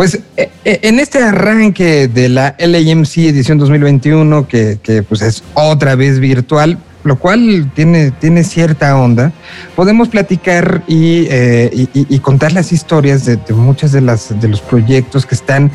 Pues eh, eh, en este arranque de la LAMC edición 2021, que, que pues es otra vez virtual, lo cual tiene, tiene cierta onda, podemos platicar y, eh, y, contar las historias de, de, muchas de las de los proyectos que están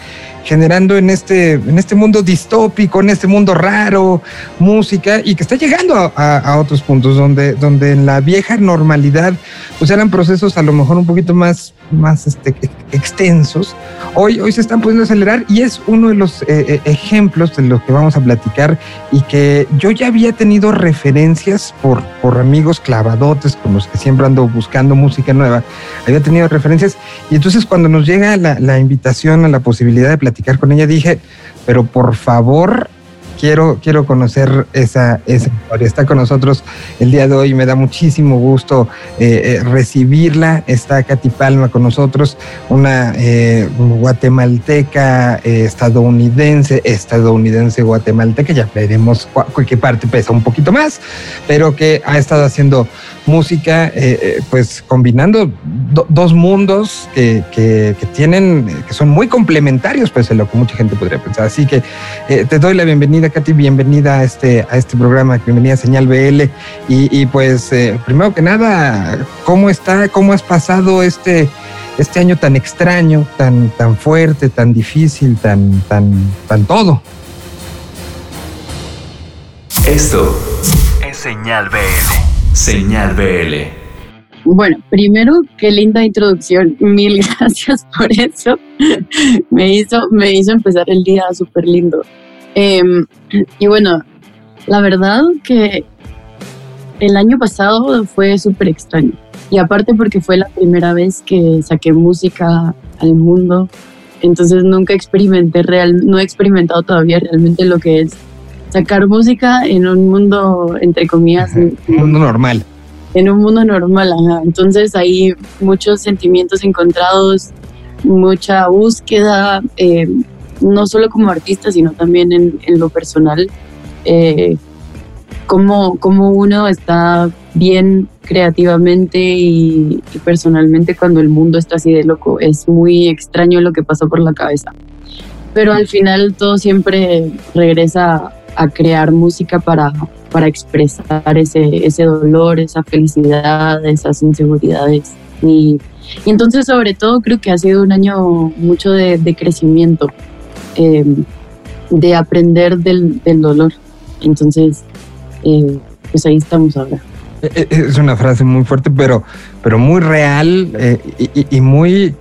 generando en este, en este mundo distópico, en este mundo raro, música, y que está llegando a, a, otros puntos donde, donde en la vieja normalidad pues eran procesos a lo mejor un poquito más, más este, extensos. Hoy, hoy se están pudiendo acelerar y es uno de los eh, eh, ejemplos de los que vamos a platicar y que yo ya había tenido referencias por, por amigos clavadotes con los que siempre ando buscando música nueva, había tenido referencias. Y entonces cuando nos llega la, la invitación a la posibilidad de platicar con ella, dije, pero por favor, quiero, quiero conocer esa, esa historia. Está con nosotros el día de hoy, me da muchísimo gusto eh, eh, recibirla. Está Katy Palma con nosotros, una eh, guatemalteca estadounidense, estadounidense guatemalteca, ya veremos qué parte pesa un poquito más, pero que ha estado haciendo música, pues combinando do, dos mundos que, que, tienen, que son muy complementarios, pues en lo que mucha gente podría pensar. Así que te doy la bienvenida Katy, bienvenida a este, a este programa, bienvenida a Señal BL. Y, pues, eh, primero que nada, ¿cómo está, cómo has pasado este, este año tan extraño, tan, tan fuerte, tan difícil, tan, tan, tan todo? Esto es Señal BL. Señal BL. Bueno, primero, qué linda introducción. Mil gracias por eso. me, hizo, me hizo empezar el día súper lindo. Eh, y bueno, la verdad que el año pasado fue súper extraño. Y aparte porque fue la primera vez que saqué música al mundo. Entonces nunca experimenté real, no he experimentado todavía realmente lo que es sacar música en un mundo, entre comillas. Un mundo normal. En un mundo normal, ajá. Entonces hay muchos sentimientos encontrados, mucha búsqueda. Eh, no solo como artista, sino también en, en lo personal, eh, cómo, cómo, uno está bien creativamente y, y, personalmente cuando el mundo está así de loco. Es muy extraño lo que pasa por la cabeza. Pero al final todo siempre regresa a crear música para, para expresar ese, ese dolor, esa felicidad, esas inseguridades. Y, y entonces sobre todo creo que ha sido un año mucho de, crecimiento eh, de aprender del, del, dolor. Entonces, eh, pues ahí estamos ahora. Es una frase muy fuerte, pero, pero muy real eh, y, muy,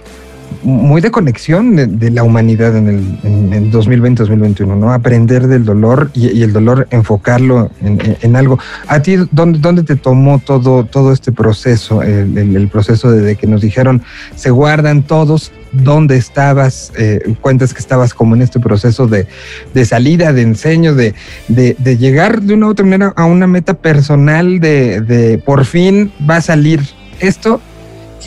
muy de conexión de, de la humanidad en el en, en 2020-2021, ¿no? Aprender del dolor y, y el dolor, enfocarlo en, en, algo. ¿A ti dónde, dónde te tomó todo, todo este proceso? El, el, el proceso de, de, que nos dijeron, se guardan todos, ¿dónde estabas? Eh, cuentas que estabas como en este proceso de, de salida, de enseño, de, de, llegar de una u otra manera a una meta personal de, de por fin va a salir esto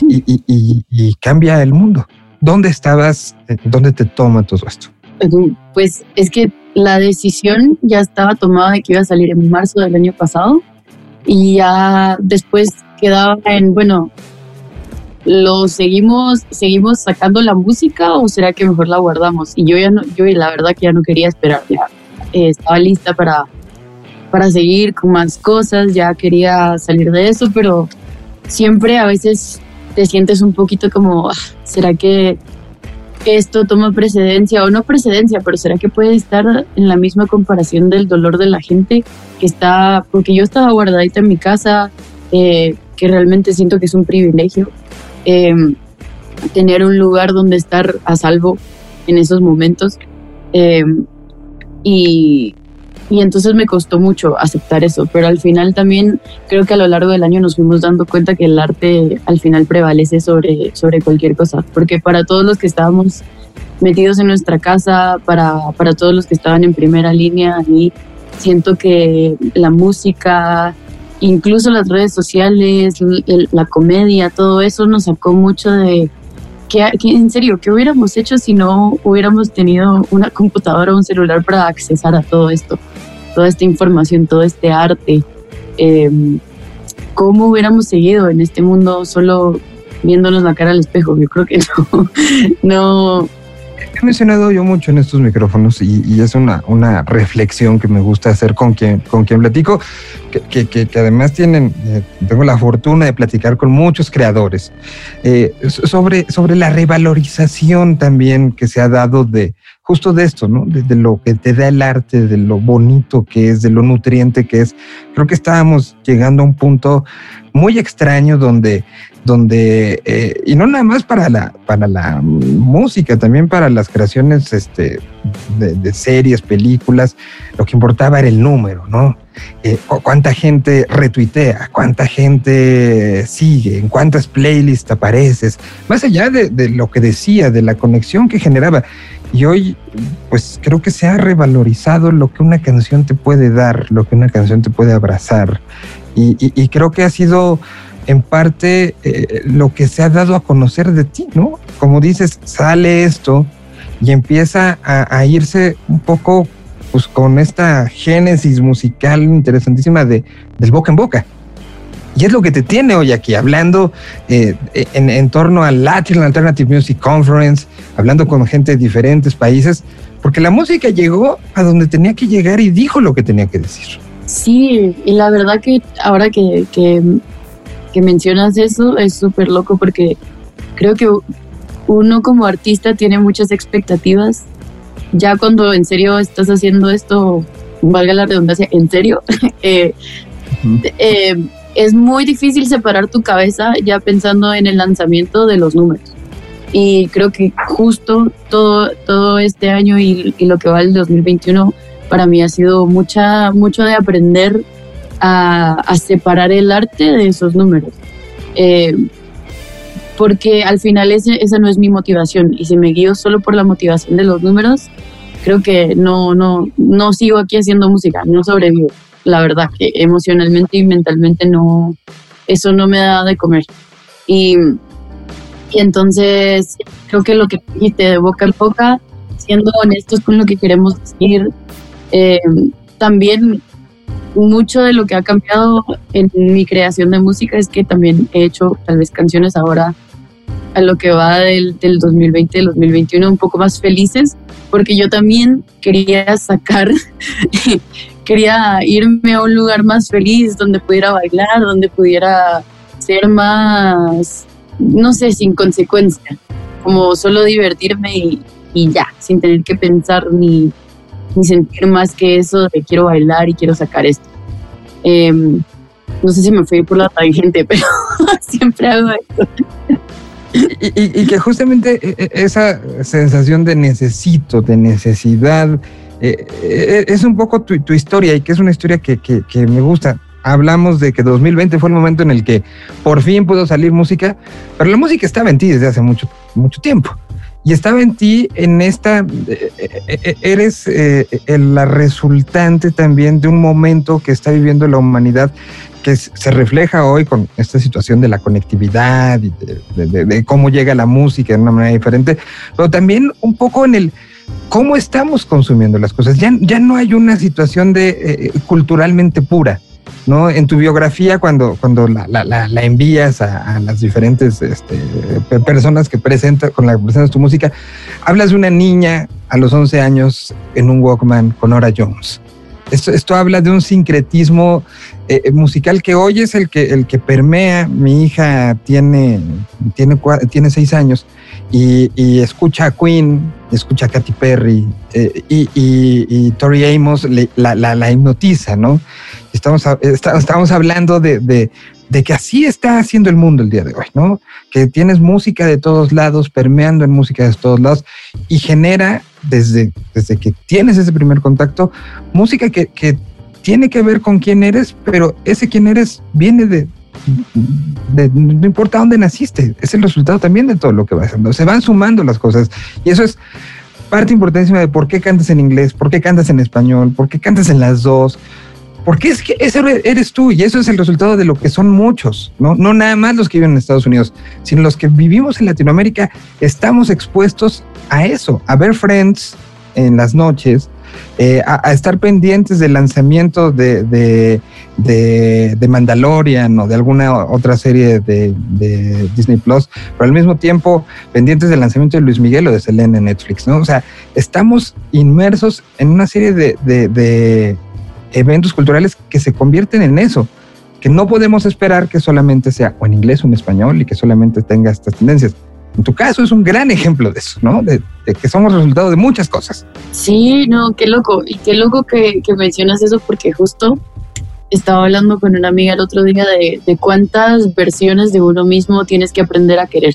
y, y, y, y cambia el mundo. ¿Dónde estabas? ¿Dónde te toma todo esto? Pues es que la decisión ya estaba tomada de que iba a salir en marzo del año pasado y ya después quedaba en, bueno, ¿lo seguimos, seguimos sacando la música o será que mejor la guardamos? Y yo ya no, yo la verdad que ya no quería esperar, ya eh, estaba lista para, para seguir con más cosas, ya quería salir de eso, pero siempre a veces te sientes un poquito como, ¿será que esto toma precedencia o no precedencia, pero será que puede estar en la misma comparación del dolor de la gente que está, porque yo estaba guardadita en mi casa, eh, que realmente siento que es un privilegio eh, tener un lugar donde estar a salvo en esos momentos. Eh, y, y entonces me costó mucho aceptar eso, pero al final también creo que a lo largo del año nos fuimos dando cuenta que el arte al final prevalece sobre, sobre cualquier cosa, porque para todos los que estábamos metidos en nuestra casa, para, para todos los que estaban en primera línea, y siento que la música, incluso las redes sociales, la comedia, todo eso nos sacó mucho de, que, en serio, ¿qué hubiéramos hecho si no hubiéramos tenido una computadora o un celular para accesar a todo esto? Toda esta información, todo este arte. Eh, ¿Cómo hubiéramos seguido en este mundo solo viéndonos la cara al espejo? Yo creo que no, he mencionado yo mucho en estos micrófonos y, es una, una, reflexión que me gusta hacer con quien, con quien platico, que, que, que además tienen, eh, tengo la fortuna de platicar con muchos creadores, eh, sobre, sobre la revalorización también que se ha dado de justo de esto, ¿no? De, lo que te da el arte, de lo bonito que es, de lo nutriente que es. Creo que estábamos llegando a un punto muy extraño donde donde, eh, y no nada más para la, para la música, también para las creaciones este, de, series, películas, lo que importaba era el número, ¿no? Eh, cuánta gente retuitea, cuánta gente sigue, en cuántas playlists apareces, más allá de, de, lo que decía, de la conexión que generaba. Y hoy, pues creo que se ha revalorizado lo que una canción te puede dar, lo que una canción te puede abrazar. y, y creo que ha sido en parte eh, lo que se ha dado a conocer de ti, ¿no? Como dices, sale esto y empieza a, irse un poco pues con esta génesis musical interesantísima de, del boca en boca. Y es lo que te tiene hoy aquí, hablando eh, en, en, torno al Latin Alternative Music Conference, hablando con gente de diferentes países, porque la música llegó a donde tenía que llegar y dijo lo que tenía que decir. Sí, y la verdad que ahora que, que que mencionas eso es súper loco porque creo que uno como artista tiene muchas expectativas. Ya cuando en serio estás haciendo esto, valga la redundancia, en serio, eh, eh, es muy difícil separar tu cabeza ya pensando en el lanzamiento de los números. Y creo que justo todo, todo este año y, y lo que va el 2021 para mí ha sido mucha, mucho de aprender a, separar el arte de esos números. Eh, porque al final ese, esa no es mi motivación y si me guío solo por la motivación de los números, creo que no, no, no sigo aquí haciendo música, no sobrevivo. La verdad que emocionalmente y mentalmente no, eso no me da de comer. Y, y entonces creo que lo que dijiste de boca a boca, siendo honestos con lo que queremos decir, eh, también mucho de lo que ha cambiado en mi creación de música es que también he hecho tal vez canciones ahora a lo que va del, del 2020, del 2021 un poco más felices, porque yo también quería sacar, quería irme a un lugar más feliz, donde pudiera bailar, donde pudiera ser más, no sé, sin consecuencia, como solo divertirme y, y ya, sin tener que pensar ni ni sentir más que eso de quiero bailar y quiero sacar esto. Em, no sé si me fui por la tangente, pero siempre hago esto. Y, que justamente e, e, esa sensación de necesito, de necesidad, eh, es un poco tu, tu, historia y que es una historia que, que, que, me gusta. Hablamos de que 2020 fue el momento en el que por fin pudo salir música, pero la música estaba en ti desde hace mucho, mucho tiempo y estaba en ti en esta, eh, eh, eh, eres la resultante también de un momento que está viviendo la humanidad que se refleja hoy con esta situación de la conectividad y de, cómo llega la música de una manera diferente, pero también un poco en el cómo estamos consumiendo las cosas. Ya, ya no hay una situación de culturalmente pura ¿no? En tu biografía, cuando, cuando la, la, envías a, las diferentes este, personas que presentan, con la que presentas tu música, hablas de una niña a los 11 años en un Walkman con Nora Jones. Esto, habla de un sincretismo eh, eh, musical que hoy es el que, el que permea. Mi hija tiene, tiene, tiene seis años y, escucha a Queen, escucha a Katy Perry eh, y, y, Tori Amos la, la, hipnotiza, ¿no? Estamos, estamos hablando de, de, que así está haciendo el mundo el día de hoy, ¿no? Que tienes música de todos lados, permeando en música de todos lados y genera desde, desde que tienes ese primer contacto, música que, que tiene que ver con quién eres, pero ese quién eres viene de, no importa dónde naciste, es el resultado también de todo lo que va haciendo. Se van sumando las cosas y eso es parte importantísima de por qué cantas en inglés, por qué cantas en español, por qué cantas en las dos. Porque es que ese eres tú y eso es el resultado de lo que son muchos, ¿no? No nada más los que viven en Estados Unidos, sino los que vivimos en Latinoamérica, estamos expuestos a eso, a ver Friends en las noches, eh, a, estar pendientes del lanzamiento de, de, de, Mandalorian o de alguna otra serie de, Disney Plus, pero al mismo tiempo pendientes del lanzamiento de Luis Miguel o de Selena en Netflix, ¿no? O sea, estamos inmersos en una serie de eventos culturales que se convierten en eso que no podemos esperar que solamente sea o en inglés o en español y que solamente tenga estas tendencias. En tu caso es un gran ejemplo de eso, ¿no? De, que somos resultado de muchas cosas. Sí, no, qué loco. Y qué loco que, mencionas eso porque justo estaba hablando con una amiga el otro día de, de, cuántas versiones de uno mismo tienes que aprender a querer.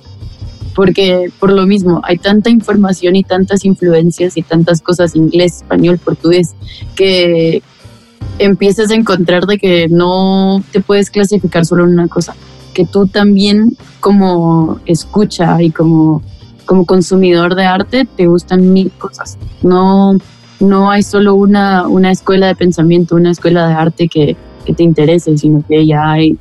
Porque por lo mismo hay tanta información y tantas influencias y tantas cosas inglés, español, portugués, que, empiezas a encontrar de que no te puedes clasificar solo en una cosa, que tú también como escucha y como, como consumidor de arte te gustan mil cosas. No, no hay solo una, una escuela de pensamiento, una escuela de arte que, que te interese, sino que ya hay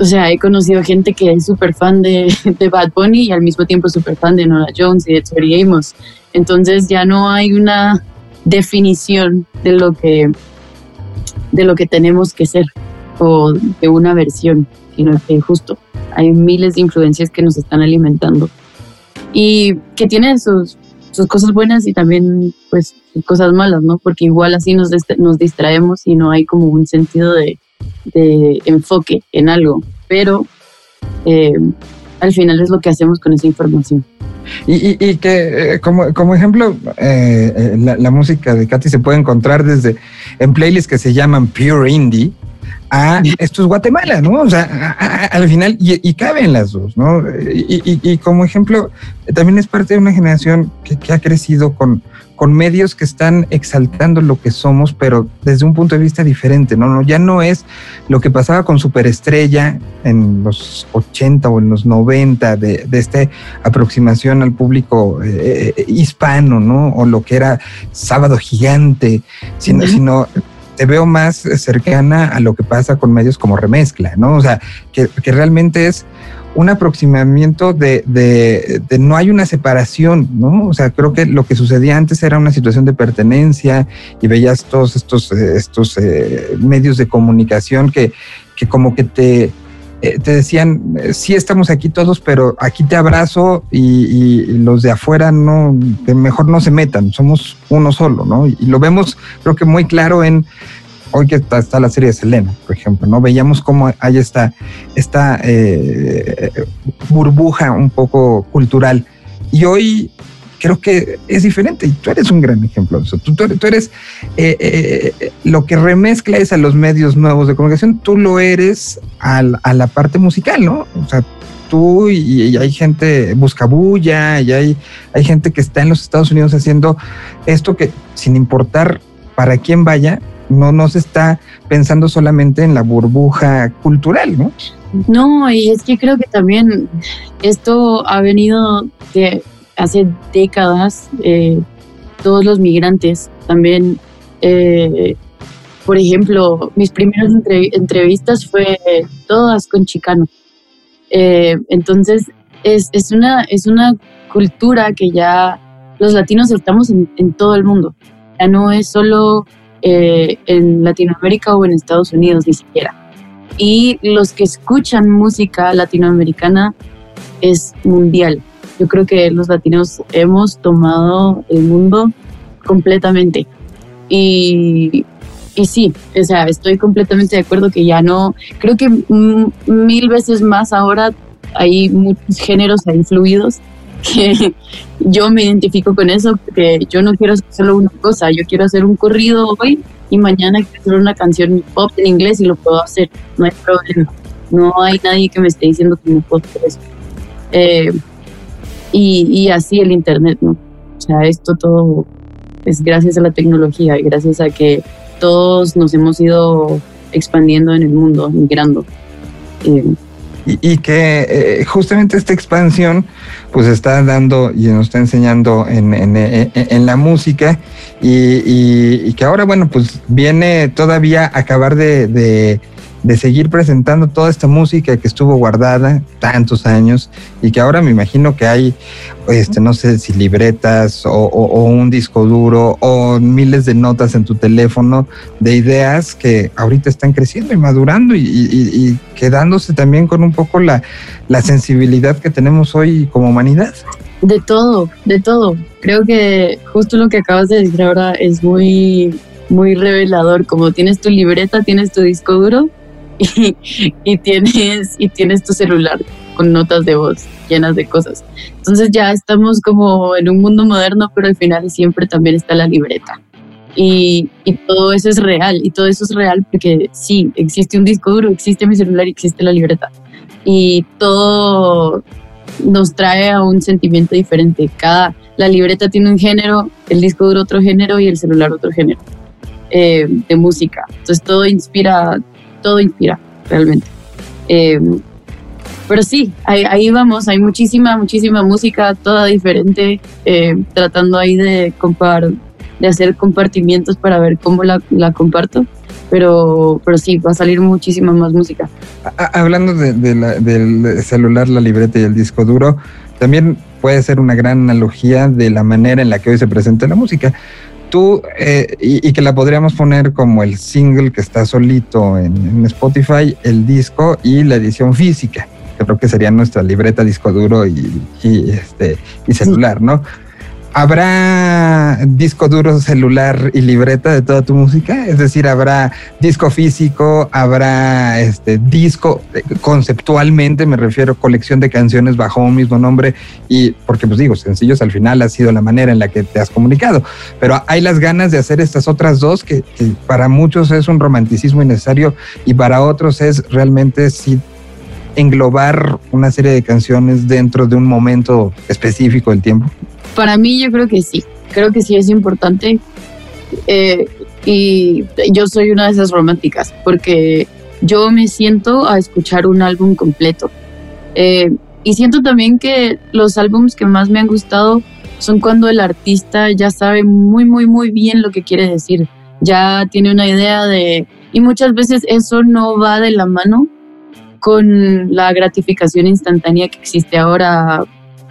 o sea, he conocido gente que es súper fan de, de, Bad Bunny y al mismo tiempo súper fan de Nora Jones y de Tori Amos. Entonces ya no hay una definición de lo que de lo que tenemos que ser o de una versión, sino que justo hay miles de influencias que nos están alimentando y que tienen sus, sus cosas buenas y también pues cosas malas, ¿no? Porque igual así nos, nos distraemos y no hay como un sentido de, de enfoque en algo, pero eh, al final es lo que hacemos con esa información. Y, y, que eh, como, como, ejemplo, eh, eh, la, música de Katy se puede encontrar desde en playlists que se llaman Pure Indie a esto es Guatemala, ¿no? O sea, al final, y, caben las dos, ¿no? Y, como ejemplo, también es parte de una generación que, que ha crecido con, con medios que están exaltando lo que somos, pero desde un punto de vista diferente, ¿no? no ya no es lo que pasaba con Superestrella en los 80 o en los 90, de, de esta aproximación al público eh, eh, hispano, ¿no? O lo que era Sábado Gigante, sino, sino te veo más cercana a lo que pasa con medios como Remezcla, ¿no? O sea, que, que realmente es un aproximamiento de, de, no hay una separación, ¿no? O sea, creo que lo que sucedía antes era una situación de pertenencia y veías todos estos, eh, estos eh, medios de comunicación que, que como que te, eh, te decían, sí estamos aquí todos, pero aquí te abrazo y, los de afuera no, mejor no se metan, somos uno solo, ¿no? Y lo vemos creo que muy claro en hoy que está, la serie de Selena, por ejemplo, ¿no? Veíamos cómo hay esta, esta eh, burbuja un poco cultural. Y hoy creo que es diferente y tú eres un gran ejemplo de eso. Tú, tú eres eh, eh, lo que remezcla es a los medios nuevos de comunicación, tú lo eres a la parte musical, ¿no? O sea, tú y, hay gente busca bulla y hay, hay gente que está en los Estados Unidos haciendo esto que sin importar para quién vaya, no, no se está pensando solamente en la burbuja cultural, ¿no? No, y es que creo que también esto ha venido de hace décadas, eh, todos los migrantes también, eh, por ejemplo, mis primeras entrevistas fue todas con chicano. Eh, entonces, es, es, una, es una cultura que ya los latinos estamos en, en todo el mundo. Ya no es solo eh, en Latinoamérica o en Estados Unidos ni siquiera. Y los que escuchan música latinoamericana es mundial. Yo creo que los latinos hemos tomado el mundo completamente. Y, y sí, o sea, estoy completamente de acuerdo que ya no, creo que mil veces más ahora hay muchos géneros ahí fluidos que yo me identifico con eso, porque yo no quiero hacer solo una cosa, yo quiero hacer un corrido hoy y mañana quiero hacer una canción pop en inglés y lo puedo hacer, no hay problema. No hay nadie que me esté diciendo que no puedo hacer eso. Eh, y, y, así el Internet, ¿no? O sea, esto todo es gracias a la tecnología y gracias a que todos nos hemos ido expandiendo en el mundo, migrando. Eh, y, que eh, justamente esta expansión pues está dando y nos está enseñando en, en, la música y, y, que ahora bueno pues viene todavía a acabar de seguir presentando toda esta música que estuvo guardada tantos años y que ahora me imagino que hay, este, no sé si libretas o, un disco duro o miles de notas en tu teléfono de ideas que ahorita están creciendo y madurando y, quedándose también con un poco la, la sensibilidad que tenemos hoy como humanidad. De todo, de todo. Creo que justo lo que acabas de decir ahora es muy, muy revelador. Como tienes tu libreta, tienes tu disco duro y, tienes, y tienes tu celular con notas de voz llenas de cosas. Entonces ya estamos como en un mundo moderno, pero al final siempre también está la libreta. Y, y, todo eso es real, y todo eso es real porque sí, existe un disco duro, existe mi celular y existe la libreta. Y todo nos trae a un sentimiento diferente. Cada, la libreta tiene un género, el disco duro otro género y el celular otro género eh, de música. Entonces todo inspira, todo inspira realmente. Eh, pero sí, ahí, vamos, hay muchísima, muchísima música, toda diferente, eh, tratando ahí de, compar, de hacer compartimientos para ver cómo la, la comparto pero, pero sí, va a salir muchísima más música. Hablando de, del celular, la libreta y el disco duro, también puede ser una gran analogía de la manera en la que hoy se presenta la música. Tú, eh, y, que la podríamos poner como el single que está solito en, Spotify, el disco y la edición física. Creo que sería nuestra libreta, disco duro y, este, y celular, ¿no? ¿Habrá disco duro, celular y libreta de toda tu música? Es decir, ¿habrá disco físico? ¿Habrá este disco eh, conceptualmente? Me refiero colección de canciones bajo un mismo nombre y porque pues digo, sencillos al final ha sido la manera en la que te has comunicado, pero hay las ganas de hacer estas otras dos que, que para muchos es un romanticismo innecesario y para otros es realmente sí englobar una serie de canciones dentro de un momento específico del tiempo. Para mí yo creo que sí, creo que sí es importante. Eh, y yo soy una de esas románticas, porque yo me siento a escuchar un álbum completo. Eh, y siento también que los álbumes que más me han gustado son cuando el artista ya sabe muy, muy, muy bien lo que quiere decir. Ya tiene una idea de... Y muchas veces eso no va de la mano con la gratificación instantánea que existe ahora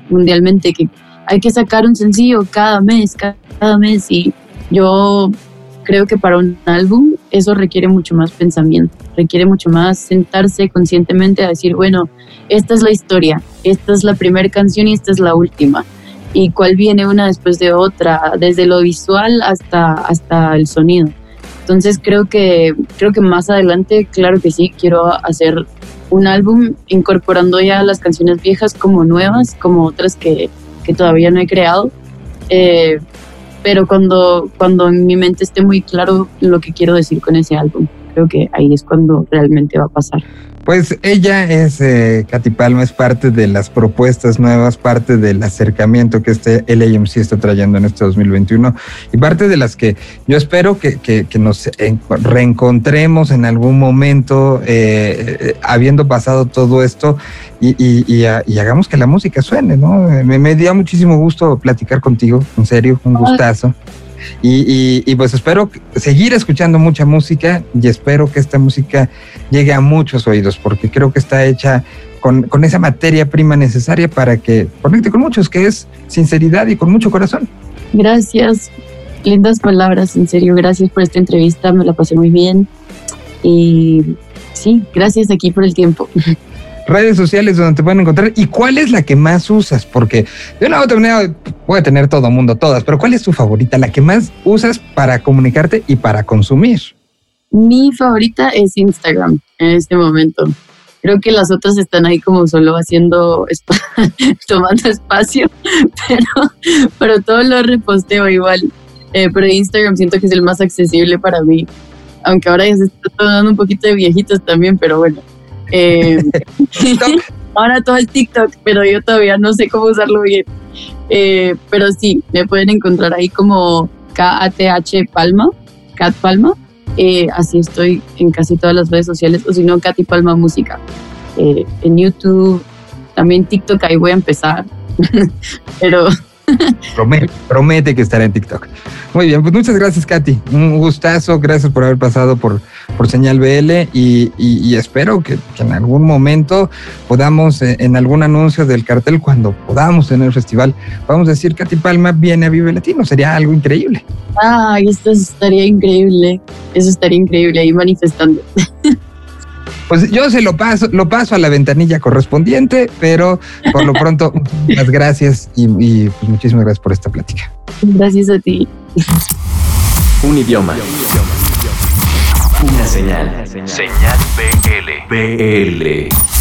mundialmente, que hay que sacar un sencillo cada mes, cada mes y yo creo que para un álbum eso requiere mucho más pensamiento, requiere mucho más sentarse conscientemente a decir, bueno, esta es la historia, esta es la primera canción y esta es la última. Y cuál viene una después de otra, desde lo visual hasta, hasta el sonido. Entonces creo que, creo que más adelante, claro que sí, quiero hacer un álbum incorporando ya las canciones viejas como nuevas, como otras que, que todavía no he creado. Eh, pero cuando, cuando en mi mente esté muy claro lo que quiero decir con ese álbum, creo que ahí es cuando realmente va a pasar. Pues ella es, eh, Katy Palma, es parte de las propuestas nuevas, parte del acercamiento que este LAMC está trayendo en este 2021 y parte de las que yo espero que, que, nos reencontremos en algún momento, eh, habiendo pasado todo esto y, y, hagamos que la música suene, ¿no? Me, me dio muchísimo gusto platicar contigo, en serio, un gustazo. Y, pues espero seguir escuchando mucha música y espero que esta música llegue a muchos oídos, porque creo que está hecha con, con esa materia prima necesaria para que conecte con muchos, que es sinceridad y con mucho corazón. Gracias, lindas palabras, en serio, gracias por esta entrevista, me la pasé muy bien. Y sí, gracias aquí por el tiempo. redes sociales donde te pueden encontrar y cuál es la que más usas, porque de una u otra manera puede tener todo mundo todas, pero ¿cuál es tu favorita, la que más usas para comunicarte y para consumir? Mi favorita es Instagram en este momento. Creo que las otras están ahí como solo haciendo, tomando espacio, pero, pero todo lo reposteo igual. Eh, pero Instagram siento que es el más accesible para mí, aunque ahora ya se está tomando un poquito de viejitos también, pero bueno. Eh, ahora todo el TikTok, pero yo todavía no sé cómo usarlo bien. Eh, pero sí, me pueden encontrar ahí como KATH Palma, Cat Palma. Eh, así estoy en casi todas las redes sociales, o si no, Katy Palma Música. en YouTube, también TikTok, ahí voy a empezar. pero Promete, que estará en TikTok. Muy bien, pues muchas gracias, Katy. Un gustazo. Gracias por haber pasado por, por Señal BL y, espero que, en algún momento podamos, eh, en algún anuncio del cartel, cuando podamos tener el festival, vamos a decir Katy Palma viene a Vive Latino. Sería algo increíble. Ay, esto estaría increíble. Eso estaría increíble ahí manifestando. Pues yo se lo paso, lo paso a la ventanilla correspondiente, pero por lo pronto, muchas gracias y, y pues muchísimas gracias por esta plática. Gracias a ti. Un idioma. Una señal. Señal BL. BL.